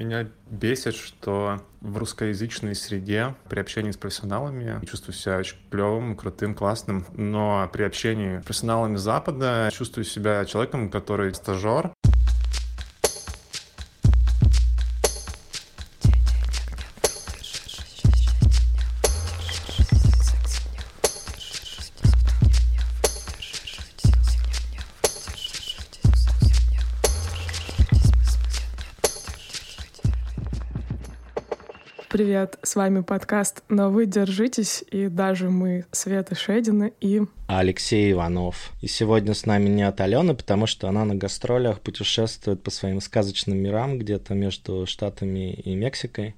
Меня бесит, что в русскоязычной среде при общении с профессионалами чувствую себя очень клевым, крутым, классным, но при общении с профессионалами Запада чувствую себя человеком, который стажер, С вами подкаст «Но вы держитесь» и даже мы, Света Шедина и... Алексей Иванов. И сегодня с нами нет Алены, потому что она на гастролях путешествует по своим сказочным мирам где-то между Штатами и Мексикой.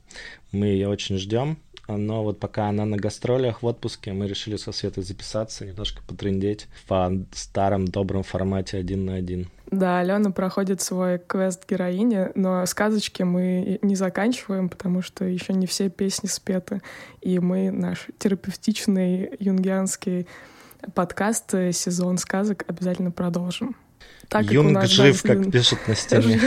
Мы ее очень ждем, но вот пока она на гастролях в отпуске, мы решили со Светой записаться, немножко потрындеть в старом добром формате один на один. Да, Алена проходит свой квест героини, но сказочки мы не заканчиваем, потому что еще не все песни спеты. И мы наш терапевтичный юнгианский подкаст «Сезон сказок» обязательно продолжим. Так, Юнг как жив, как пишут на стене.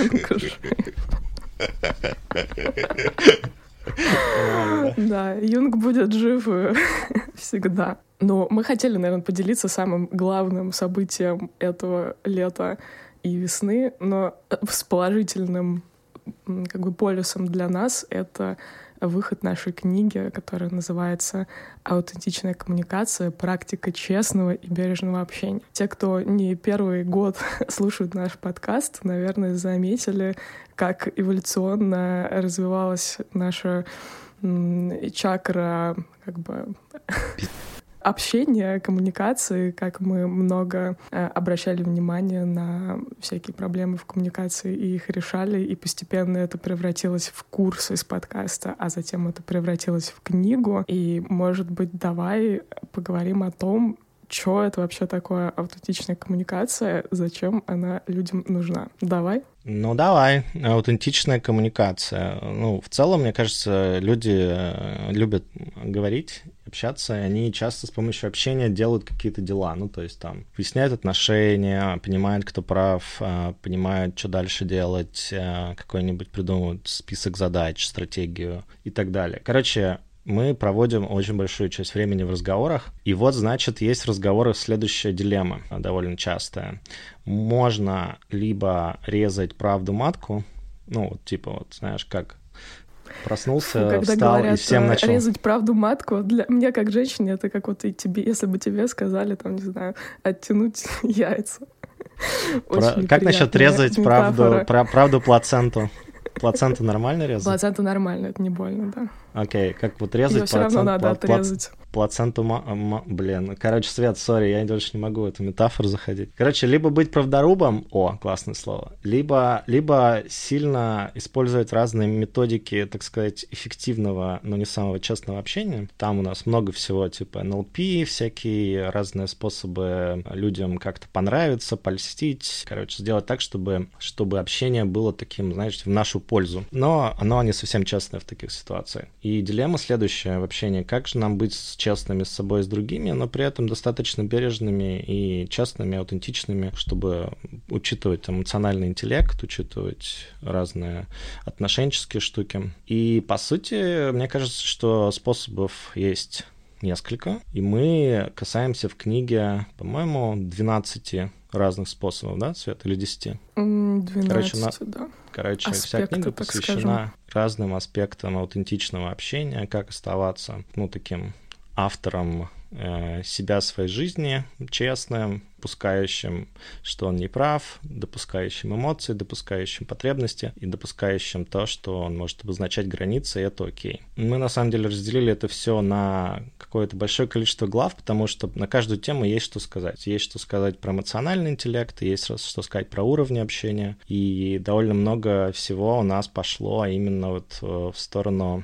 Да, Юнг будет жив всегда. Но мы хотели, наверное, поделиться самым главным событием этого лета и весны, но с положительным как бы полюсом для нас это выход нашей книги, которая называется «Аутентичная коммуникация. Практика честного и бережного общения». Те, кто не первый год слушают наш подкаст, наверное, заметили, как эволюционно развивалась наша чакра как бы общения, коммуникации, как мы много э, обращали внимание на всякие проблемы в коммуникации и их решали, и постепенно это превратилось в курс из подкаста, а затем это превратилось в книгу. И, может быть, давай поговорим о том, что это вообще такое аутентичная коммуникация, зачем она людям нужна. Давай. Ну, давай. Аутентичная коммуникация. Ну, в целом, мне кажется, люди э, любят говорить, общаться, и они часто с помощью общения делают какие-то дела. Ну, то есть там выясняют отношения, понимают, кто прав, э, понимают, что дальше делать, э, какой-нибудь придумывают список задач, стратегию и так далее. Короче, мы проводим очень большую часть времени в разговорах. И вот, значит, есть в разговорах следующая дилемма, довольно частая. Можно либо резать правду матку, ну, вот, типа, вот, знаешь, как проснулся, Фу, когда встал говорят, и всем начал... резать правду матку, для мне как женщине это как вот и тебе, если бы тебе сказали, там, не знаю, оттянуть яйца. Про... Как насчет резать правду, правду плаценту? Плаценту нормально резать? Плаценту нормально, это не больно, да. Окей, как вот резать Ее все равно надо отрезать. Плаценту, блин, короче, Свет, сори, я дальше не могу в эту метафору заходить. Короче, либо быть правдорубом, о, классное слово, либо, либо сильно использовать разные методики, так сказать, эффективного, но не самого честного общения. Там у нас много всего, типа NLP, всякие разные способы людям как-то понравиться, польстить. Короче, сделать так, чтобы, чтобы общение было таким, знаешь, в нашу пользу. Но оно не совсем честное в таких ситуациях. И дилемма следующая в общении. Как же нам быть честными с собой и с другими, но при этом достаточно бережными и честными, аутентичными, чтобы учитывать эмоциональный интеллект, учитывать разные отношенческие штуки. И, по сути, мне кажется, что способов есть несколько. И мы касаемся в книге, по-моему, 12 разных способов, да, Свет, или 10? 12, короче, на... да. Короче, Аспекты, вся книга посвящена разным аспектам аутентичного общения, как оставаться, ну, таким автором э, себя, своей жизни, честным, допускающим, что он не прав, допускающим эмоции, допускающим потребности и допускающим то, что он может обозначать границы, и это окей. Мы на самом деле разделили это все на какое-то большое количество глав, потому что на каждую тему есть что сказать. Есть что сказать про эмоциональный интеллект, есть что сказать про уровни общения, и довольно много всего у нас пошло именно вот э, в сторону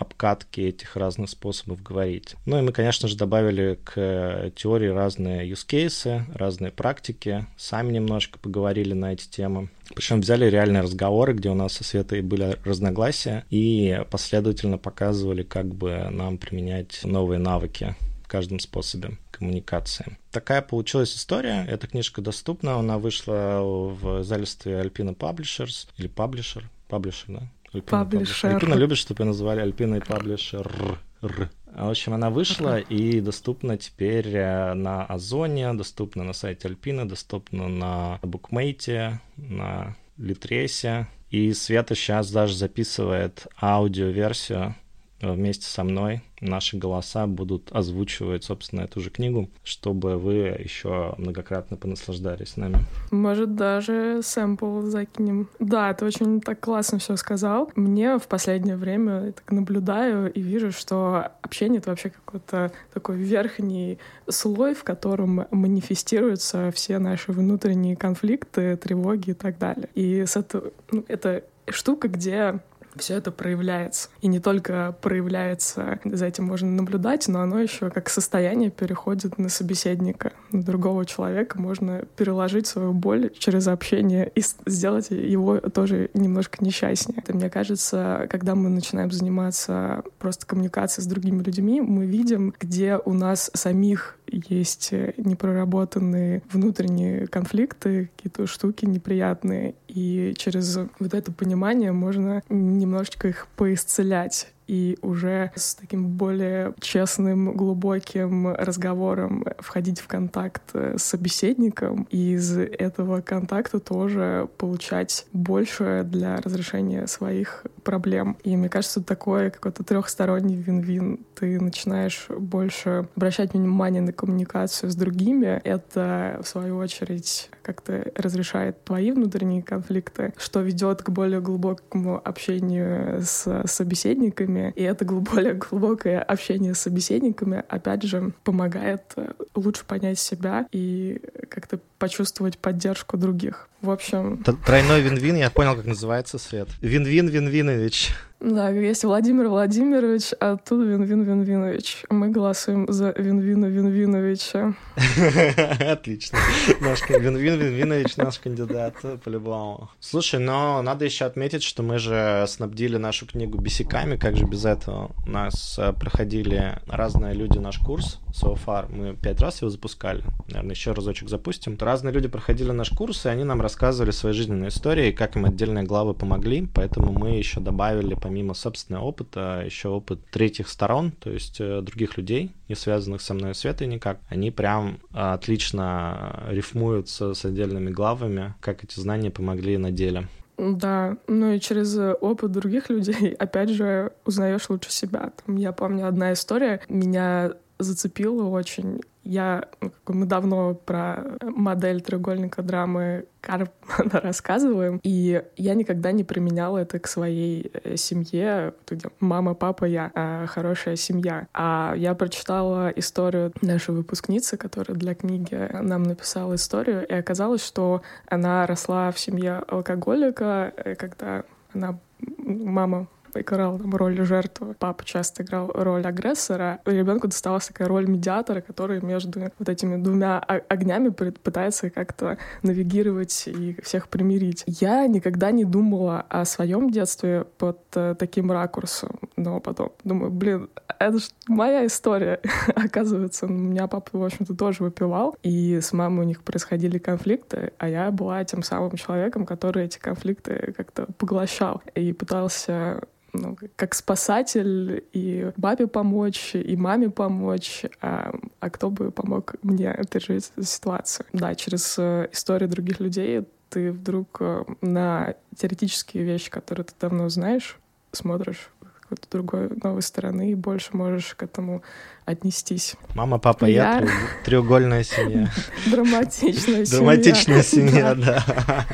обкатки этих разных способов говорить. Ну и мы, конечно же, добавили к э, теории разные use cases, разные практики, сами немножко поговорили на эти темы. Причем взяли реальные разговоры, где у нас со Светой были разногласия, и последовательно показывали, как бы нам применять новые навыки в каждом способе коммуникации. Такая получилась история. Эта книжка доступна, она вышла в издательстве Alpina Publishers или Publisher, Паблишер, да? Альпина Паблишер. Альпина любит, чтобы ее называли Альпиной Паблишер. В общем, она вышла и доступна теперь э, на Озоне, доступна на сайте Альпины, доступна на Букмейте, на Литресе. И Света сейчас даже записывает аудиоверсию вместе со мной наши голоса будут озвучивать, собственно, эту же книгу, чтобы вы еще многократно понаслаждались нами. Может, даже сэмпл закинем. Да, ты очень так классно все сказал. Мне в последнее время я так наблюдаю и вижу, что общение — это вообще какой-то такой верхний слой, в котором манифестируются все наши внутренние конфликты, тревоги и так далее. И с это, ну, это штука, где все это проявляется. И не только проявляется, за этим можно наблюдать, но оно еще как состояние переходит на собеседника, на другого человека. Можно переложить свою боль через общение и сделать его тоже немножко несчастнее. Это, мне кажется, когда мы начинаем заниматься просто коммуникацией с другими людьми, мы видим, где у нас самих есть непроработанные внутренние конфликты, какие-то штуки неприятные. И через вот это понимание можно немножечко их поисцелять и уже с таким более честным, глубоким разговором входить в контакт с собеседником и из этого контакта тоже получать больше для разрешения своих проблем. И мне кажется, такой какой-то трехсторонний вин-вин. Ты начинаешь больше обращать внимание на коммуникацию с другими. Это, в свою очередь, как-то разрешает твои внутренние конфликты, что ведет к более глубокому общению с собеседниками. И это более глубокое общение с собеседниками, опять же, помогает э, лучше понять себя и как-то почувствовать поддержку других. В общем... Тройной вин-вин, я понял, как называется, Свет. Вин-вин, Вин-Винович. Да, есть Владимир Владимирович, а тут Винвин Винвинович. Мы голосуем за Винвина Винвиновича. Отлично. Наш Винвин Винвинович наш кандидат, по-любому. Слушай, но надо еще отметить, что мы же снабдили нашу книгу бесиками. Как же без этого? У нас э, проходили разные люди наш курс so far. Мы пять раз его запускали. Наверное, еще разочек запустим. Разные люди проходили наш курс, и они нам рассказывали свои жизненные истории, как им отдельные главы помогли. Поэтому мы еще добавили, помимо собственного опыта, еще опыт третьих сторон, то есть э, других людей, не связанных со мной Светой никак. Они прям отлично рифмуются с отдельными главами, как эти знания помогли на деле. Да, ну и через опыт других людей, опять же, узнаешь лучше себя. Там, я помню, одна история меня зацепила очень. Я, ну, мы давно про модель треугольника драмы Карпмана рассказываем, и я никогда не применяла это к своей э, семье, мама, папа, я, а хорошая семья. А я прочитала историю нашей выпускницы, которая для книги нам написала историю, и оказалось, что она росла в семье алкоголика, э, когда она мама играл там, роль жертвы, папа часто играл роль агрессора, ребенку досталась такая роль медиатора, который между вот этими двумя огнями пытается как-то навигировать и всех примирить. Я никогда не думала о своем детстве под э, таким ракурсом, но потом думаю, блин, это же моя история. Оказывается, у меня папа, в общем-то, тоже выпивал, и с мамой у них происходили конфликты, а я была тем самым человеком, который эти конфликты как-то поглощал и пытался ну, как спасатель и бабе помочь, и маме помочь, а, а кто бы помог мне пережить эту ситуацию. Да, через э, истории других людей ты вдруг э, на теоретические вещи, которые ты давно знаешь, смотришь какой-то другой новой стороны и больше можешь к этому отнестись. Мама, папа, я, я треугольная семья. Драматичная семья. Драматичная семья, да.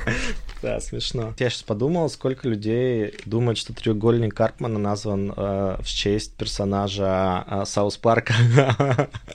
Да, смешно. Я сейчас подумал, сколько людей думают, что треугольник Карпмана назван э, в честь персонажа э, Саус Парка.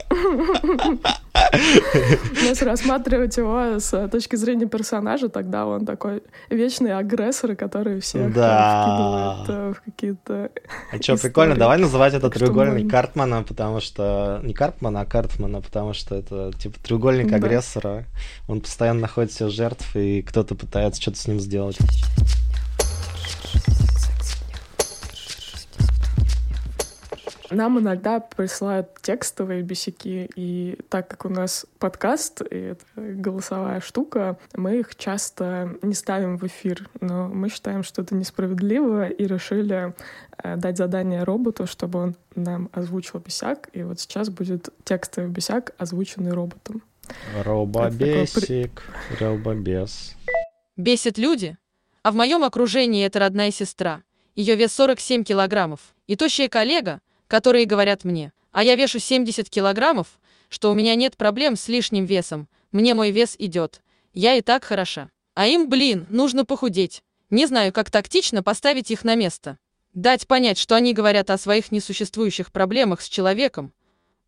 Если рассматривать его с точки зрения персонажа, тогда он такой вечный агрессор, который всех да. вкидывает э, в какие-то А что, прикольно, давай называть это треугольник Картмана, потому что... Не Картмана, а Картмана, потому что это типа треугольник агрессора. Он постоянно находит себе жертв, и кто-то пытается что-то с ним сделать. Нам иногда присылают текстовые бесяки, и так как у нас подкаст, и это голосовая штука, мы их часто не ставим в эфир, но мы считаем, что это несправедливо, и решили э, дать задание роботу, чтобы он нам озвучил бесяк, и вот сейчас будет текстовый бесяк, озвученный роботом. Робобесик, робобес. Бесит люди, а в моем окружении это родная сестра. Ее вес 47 килограммов. И тощая коллега, которые говорят мне, а я вешу 70 килограммов, что у меня нет проблем с лишним весом, мне мой вес идет. Я и так хороша. А им, блин, нужно похудеть. Не знаю, как тактично поставить их на место. Дать понять, что они говорят о своих несуществующих проблемах с человеком,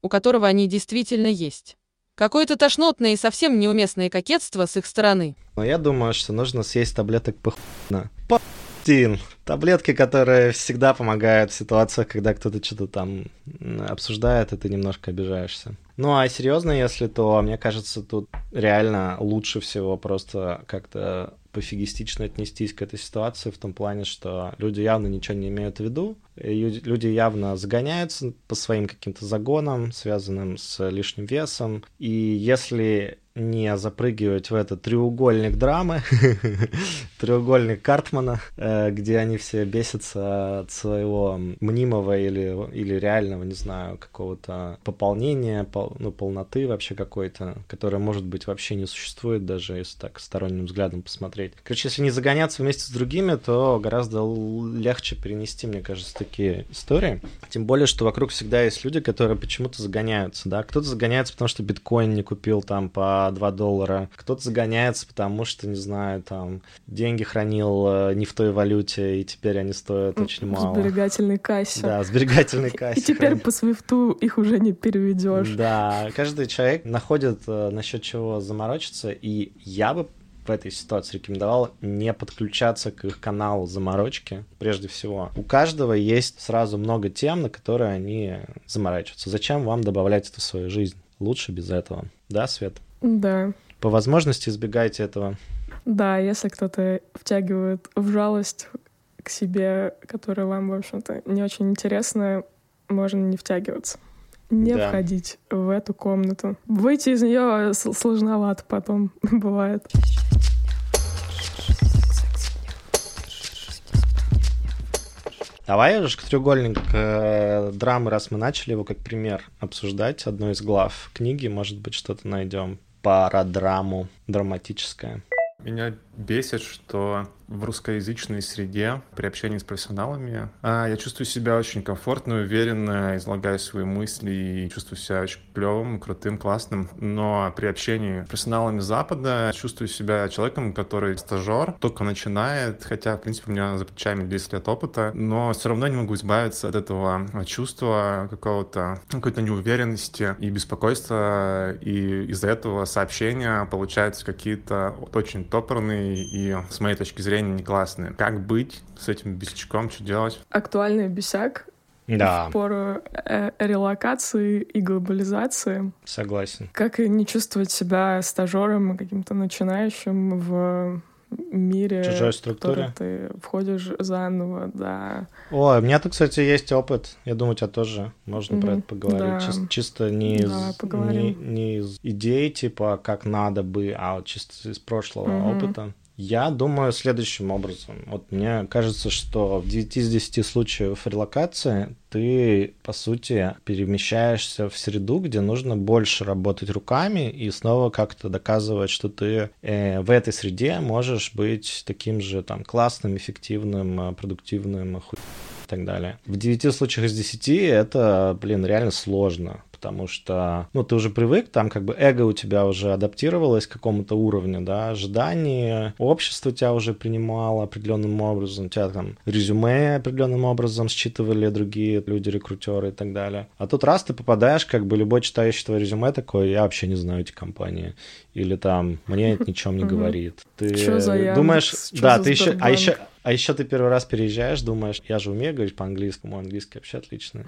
у которого они действительно есть. Какое-то тошнотное и совсем неуместное кокетство с их стороны. Но я думаю, что нужно съесть таблеток похуйно. Похуин. Таблетки, которые всегда помогают в ситуациях, когда кто-то что-то там обсуждает, и ты немножко обижаешься. Ну а серьезно, если то, мне кажется, тут реально лучше всего просто как-то пофигистично отнестись к этой ситуации в том плане, что люди явно ничего не имеют в виду, люди явно загоняются по своим каким-то загонам, связанным с лишним весом, и если не запрыгивать в этот треугольник драмы, треугольник Картмана, э, где они все бесятся от своего мнимого или, или реального, не знаю, какого-то пополнения, пол, ну, полноты вообще какой-то, которая, может быть, вообще не существует, даже если так сторонним взглядом посмотреть. Короче, если не загоняться вместе с другими, то гораздо легче перенести, мне кажется, такие истории. Тем более, что вокруг всегда есть люди, которые почему-то загоняются, да. Кто-то загоняется, потому что биткоин не купил там по 2 доллара. Кто-то загоняется, потому что, не знаю, там, деньги хранил э, не в той валюте, и теперь они стоят очень мало. В сберегательной кассе. Да, в сберегательной кассе. И теперь по свифту их уже не переведешь. Да, каждый человек находит э, насчет чего заморочиться, и я бы в этой ситуации рекомендовал не подключаться к их каналу заморочки, прежде всего. У каждого есть сразу много тем, на которые они заморачиваются. Зачем вам добавлять это в свою жизнь? Лучше без этого. Да, Свет? Да. По возможности избегайте этого. Да, если кто-то втягивает в жалость к себе, которая вам, в общем-то, не очень интересна, можно не втягиваться. Не да. входить в эту комнату. Выйти из нее сложновато потом бывает. Давай же треугольник э, драмы, раз мы начали его как пример обсуждать, одну из глав книги, может быть, что-то найдем парадраму драматическое. Меня бесит, что в русскоязычной среде при общении с профессионалами а, я чувствую себя очень комфортно, уверенно, излагаю свои мысли и чувствую себя очень клевым, крутым, классным. Но при общении с профессионалами Запада чувствую себя человеком, который стажер, только начинает, хотя, в принципе, у меня за плечами 10 лет опыта, но все равно не могу избавиться от этого чувства какого-то, какой-то неуверенности и беспокойства, и из-за этого сообщения получаются какие-то очень топорные и, с моей точки зрения, не классные. Как быть с этим бесячком, что делать? Актуальный бесяк да. в пору э релокации и глобализации. Согласен. Как и не чувствовать себя стажером, каким-то начинающим в мире, Чужой структуре. в ты входишь заново, да. О, у меня тут, кстати, есть опыт. Я думаю, у тебя тоже можно mm-hmm. про это поговорить. Да. Чисто, чисто не, да, из, не, не из идей, типа, как надо бы, а вот чисто из прошлого mm-hmm. опыта. Я думаю следующим образом. Вот мне кажется, что в 9 из 10 случаев релокации ты, по сути, перемещаешься в среду, где нужно больше работать руками и снова как-то доказывать, что ты э, в этой среде можешь быть таким же там классным, эффективным, продуктивным, хуй и так далее. В 9 случаях из 10 это, блин, реально сложно потому что, ну, ты уже привык, там как бы эго у тебя уже адаптировалось к какому-то уровню, да, ожидания, общество тебя уже принимало определенным образом, у тебя там резюме определенным образом считывали другие люди, рекрутеры и так далее. А тут раз ты попадаешь, как бы любой читающий твое резюме такой, я вообще не знаю эти компании, или там, мне это ничем не говорит. Ты думаешь, да, ты еще, а еще, А еще ты первый раз переезжаешь, думаешь, я же умею говорить по-английски, мой английский вообще отличный.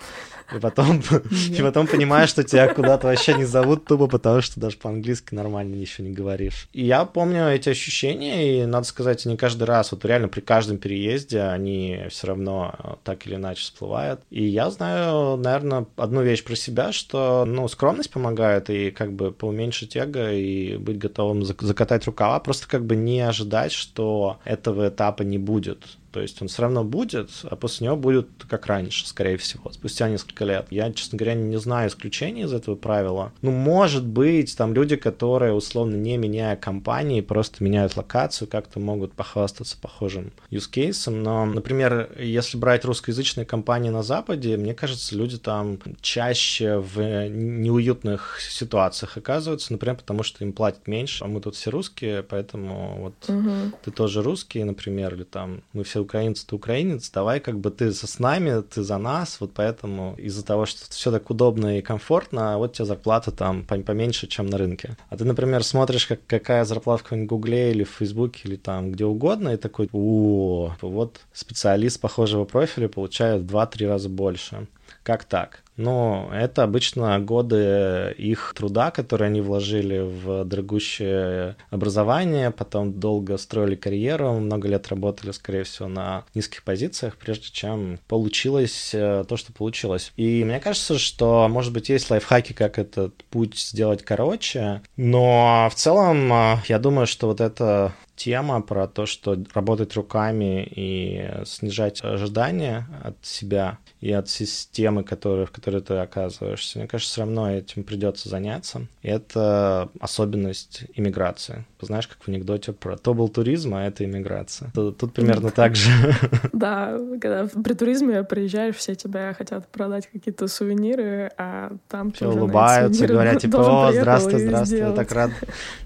И потом, и потом понимаешь, что тебя куда-то вообще не зовут тупо, потому что даже по-английски нормально ничего не говоришь. И я помню эти ощущения, и, надо сказать, не каждый раз, вот реально при каждом переезде они все равно так или иначе всплывают. И я знаю, наверное, одну вещь про себя, что, ну, скромность помогает, и как бы поуменьшить эго, и быть готовым закатать рукава, просто как бы не ожидать, что этого этапа не будет будет. То есть он все равно будет, а после него будет как раньше, скорее всего, спустя несколько лет. Я, честно говоря, не знаю исключений из этого правила. Ну, может быть, там люди, которые, условно, не меняя компании, просто меняют локацию, как-то могут похвастаться похожим use case. Но, например, если брать русскоязычные компании на Западе, мне кажется, люди там чаще в неуютных ситуациях оказываются, например, потому что им платят меньше, а мы тут все русские, поэтому вот угу. ты тоже русский, например, или там мы все украинец, ты украинец, давай как бы ты с нами, ты за нас, вот поэтому из-за того, что все так удобно и комфортно, вот тебе зарплата там поменьше, чем на рынке. А ты, например, смотришь, как, какая зарплата в каком-нибудь Гугле или в Фейсбуке или там где угодно, и такой, о, вот специалист похожего профиля получает в 2-3 раза больше. Как так? Но это обычно годы их труда, которые они вложили в дорогущее образование, потом долго строили карьеру, много лет работали, скорее всего, на низких позициях, прежде чем получилось э, то, что получилось. И мне кажется, что, может быть, есть лайфхаки, как этот путь сделать короче, но в целом э, я думаю, что вот это тема про то, что работать руками и снижать ожидания от себя и от системы, которые, в которой ты оказываешься. Мне кажется, все равно этим придется заняться. И это особенность иммиграции. Знаешь, как в анекдоте про то был туризм, а это иммиграция. Тут, тут примерно так же. Да, когда при туризме приезжаешь, все тебя хотят продать какие-то сувениры, а там все улыбаются, говорят, типа, о, здравствуй, здравствуй, я так рад.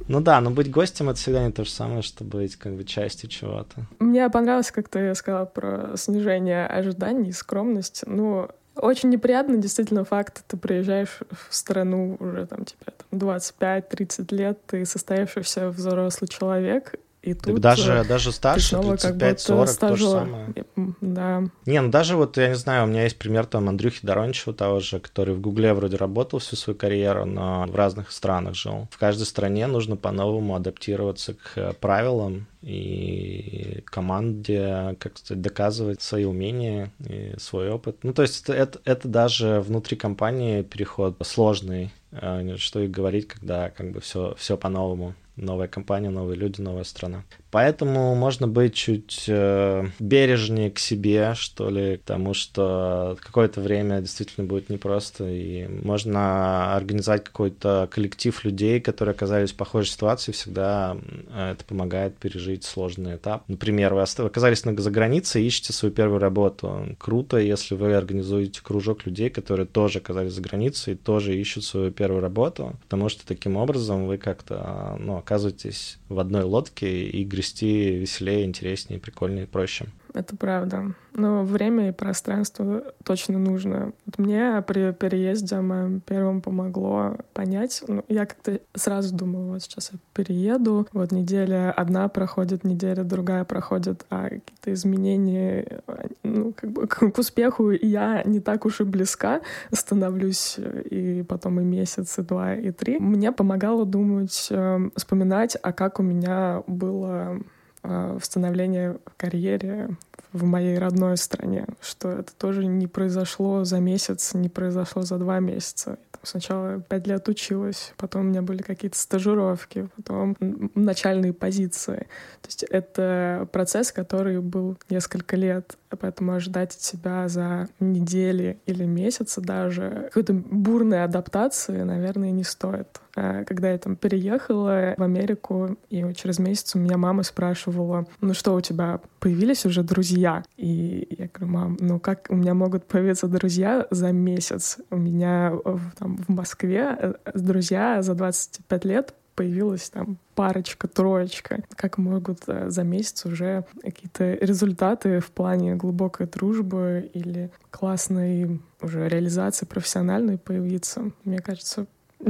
Ну да, но быть гостем — это всегда не то же самое, что быть как бы частью чего-то. Мне понравилось, как ты сказала про снижение ожиданий, скромность. Ну, очень неприятно, действительно, факт. Ты приезжаешь в страну уже там тебе там, 25-30 лет, ты состоявшийся взрослый человек, и тут так даже, э, даже старше, 35-40, то же самое. Да. Не, ну даже вот, я не знаю, у меня есть пример там Андрюхи Дорончева того же, который в Гугле вроде работал всю свою карьеру, но в разных странах жил. В каждой стране нужно по-новому адаптироваться к э, правилам и команде, как сказать, доказывать свои умения и свой опыт. Ну, то есть это, это даже внутри компании переход сложный, э, что и говорить, когда как бы все, все по-новому новая компания, новые люди, новая страна. Поэтому можно быть чуть э, бережнее к себе, что ли, потому что какое-то время действительно будет непросто, и можно организовать какой-то коллектив людей, которые оказались в похожей ситуации, всегда это помогает пережить сложный этап. Например, вы оказались за границей ищете свою первую работу. Круто, если вы организуете кружок людей, которые тоже оказались за границей и тоже ищут свою первую работу, потому что таким образом вы как-то ну, оказываетесь в одной лодке и грести веселее, интереснее, прикольнее, проще. Это правда. Но время и пространство точно нужно. Вот мне при переезде моем первом помогло понять. Ну, я как-то сразу думала, вот сейчас я перееду, вот неделя одна проходит, неделя другая проходит, а какие-то изменения, ну, как бы к, к успеху я не так уж и близка становлюсь, и потом и месяц, и два, и три. Мне помогало думать, э, вспоминать, а как у меня было э, становление в карьере в моей родной стране, что это тоже не произошло за месяц, не произошло за два месяца. Сначала пять лет училась, потом у меня были какие-то стажировки, потом начальные позиции. То есть это процесс, который был несколько лет, поэтому ожидать от себя за недели или месяцы даже какой-то бурной адаптации, наверное, не стоит. А когда я там переехала в Америку, и через месяц у меня мама спрашивала, ну что, у тебя появились уже друзья? И я говорю, мам, ну как у меня могут появиться друзья за месяц? У меня там, в Москве э, друзья за 25 лет появилась там парочка, троечка. Как могут э, за месяц уже какие-то результаты в плане глубокой дружбы или классной уже реализации профессиональной появиться? Мне кажется,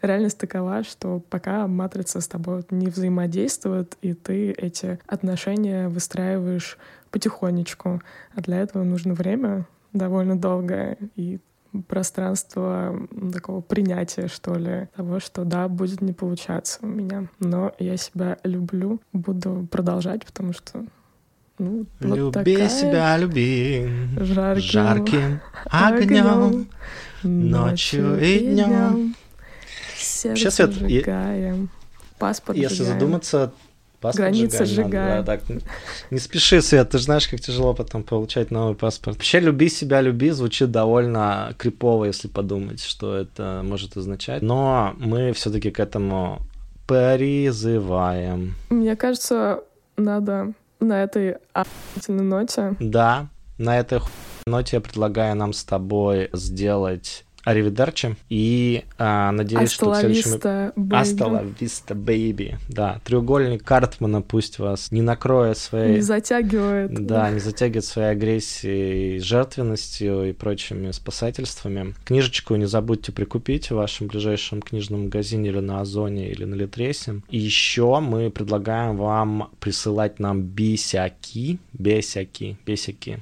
реальность такова, что пока матрица с тобой не взаимодействует, и ты эти отношения выстраиваешь потихонечку. А для этого нужно время довольно долгое и пространство такого принятия, что ли, того, что да, будет не получаться у меня. Но я себя люблю, буду продолжать, потому что ну, Люби вот такая... себя, люби жарким, жарким огнем, ночью и днем. Сейчас сжигаем. Паспорт Если сжигаем. задуматься, паспорт Границы сжигаем. Да, так. Не спеши, Свет, ты же знаешь, как тяжело потом получать новый паспорт. Вообще, люби себя, люби звучит довольно крипово, если подумать, что это может означать. Но мы все-таки к этому призываем. Мне кажется, надо на этой охуительной ноте. Да, на этой ноте я предлагаю нам с тобой сделать Аривидерчи. И а, надеюсь, что в следующем... Астала Виста Бэйби. Да, треугольник Картмана пусть вас не накроет своей... Не затягивает. Да, не затягивает своей агрессией, жертвенностью и прочими спасательствами. Книжечку не забудьте прикупить в вашем ближайшем книжном магазине или на Озоне, или на Литресе. И еще мы предлагаем вам присылать нам бесяки, бесяки, бесяки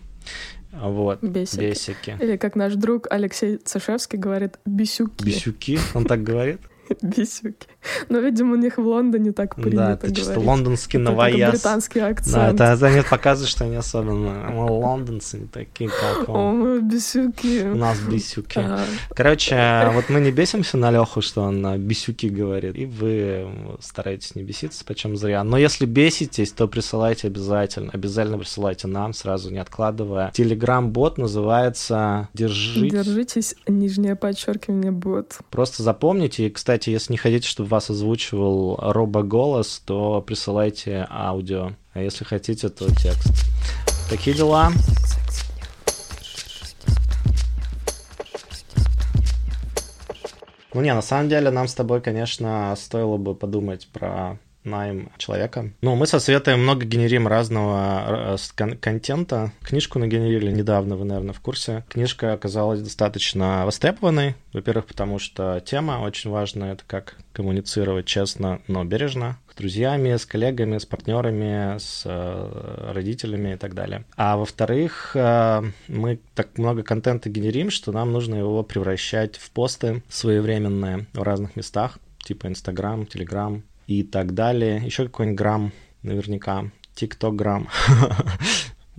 вот, бесики. бесики. Или как наш друг Алексей Цешевский говорит, бисюки. Бисюки? Он так говорит? Бисюки. Но, видимо, у них в Лондоне так принято Да, это чисто лондонский новояз. британский акцент. Да, это, это показывает, что они особенно... Мы лондонцы не такие, как он. О, мы бисюки. У нас бисюки. Ага. Короче, вот мы не бесимся на Леху, что он на бисюки говорит, и вы стараетесь не беситься, почем зря. Но если беситесь, то присылайте обязательно. Обязательно присылайте нам, сразу не откладывая. Телеграм-бот называется «Держитесь». Держитесь, нижнее подчеркивание, бот. Просто запомните, и, кстати, кстати, если не хотите, чтобы вас озвучивал робоголос, то присылайте аудио. А если хотите, то текст. Такие дела. Ну не, на самом деле нам с тобой, конечно, стоило бы подумать про найм человека. Ну, мы со Светой много генерим разного э, кон- контента. Книжку нагенерили недавно, вы, наверное, в курсе. Книжка оказалась достаточно востребованной. Во-первых, потому что тема очень важная. Это как коммуницировать честно, но бережно с друзьями, с коллегами, с партнерами, с э, родителями и так далее. А во-вторых, э, мы так много контента генерим, что нам нужно его превращать в посты своевременные в разных местах, типа Инстаграм, Телеграм, и так далее. Еще какой-нибудь грамм наверняка. Тикток грамм.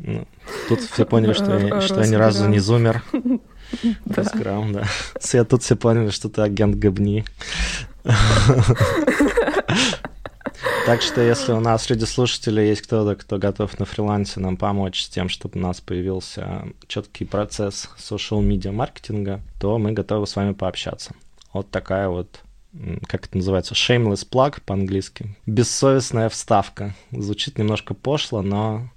Ну, тут все поняли, что я, ни разу не зумер. Росграм, да. Все тут все поняли, что ты агент Габни. Так что, если у нас среди слушателей есть кто-то, кто готов на фрилансе нам помочь с тем, чтобы у нас появился четкий процесс social media маркетинга, то мы готовы с вами пообщаться. Вот такая вот как это называется, shameless plug по-английски. Бессовестная вставка. Звучит немножко пошло, но,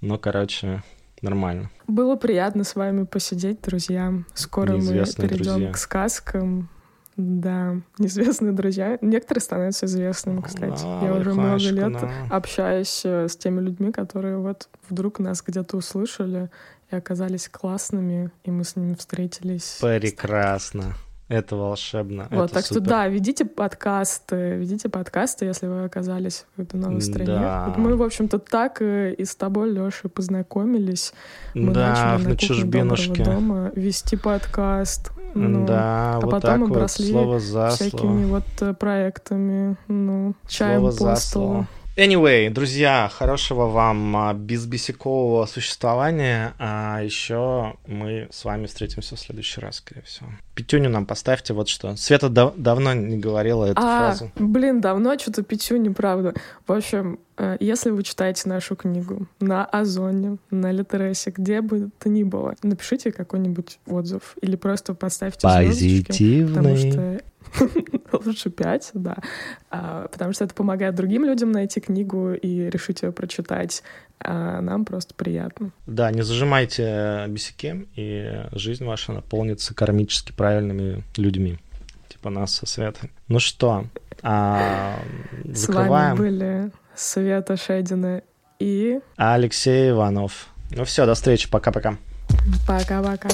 но, короче, нормально. Было приятно с вами посидеть, друзья. Скоро мы перейдем друзья. к сказкам. Да, неизвестные друзья. Некоторые становятся известными, кстати. Да, Я уже много лет да. общаюсь э, с теми людьми, которые вот вдруг нас где-то услышали и оказались классными, и мы с ними встретились. Прекрасно. Это волшебно. Вот, это так супер. что да, ведите подкасты, ведите подкасты, если вы оказались в этой новой стране. Да. Вот мы, в общем-то, так и с тобой, Леша, познакомились. Мы да, начали на чужбинушке. дома вести подкаст. Ну, да, а вот потом так мы вот, бросли слово за всякими слово. вот э, проектами, ну, чаем слово за слово. Anyway, друзья, хорошего вам а, безбесякового существования. А еще мы с вами встретимся в следующий раз, скорее всего. Пятюню нам поставьте вот что. Света дав- давно не говорила эту а, фразу. блин, давно что-то пятю, неправда. В общем, э, если вы читаете нашу книгу на Озоне, на Литересе, где бы то ни было, напишите какой-нибудь отзыв или просто поставьте звездочки, потому что лучше пять, да, а, потому что это помогает другим людям найти книгу и решить ее прочитать, а нам просто приятно. Да, не зажимайте бесяки, и жизнь ваша наполнится кармически правильными людьми, типа нас со Светой. Ну что, а, С вами были Света Шедина и... Алексей Иванов. Ну все, до встречи, пока-пока. Пока-пока.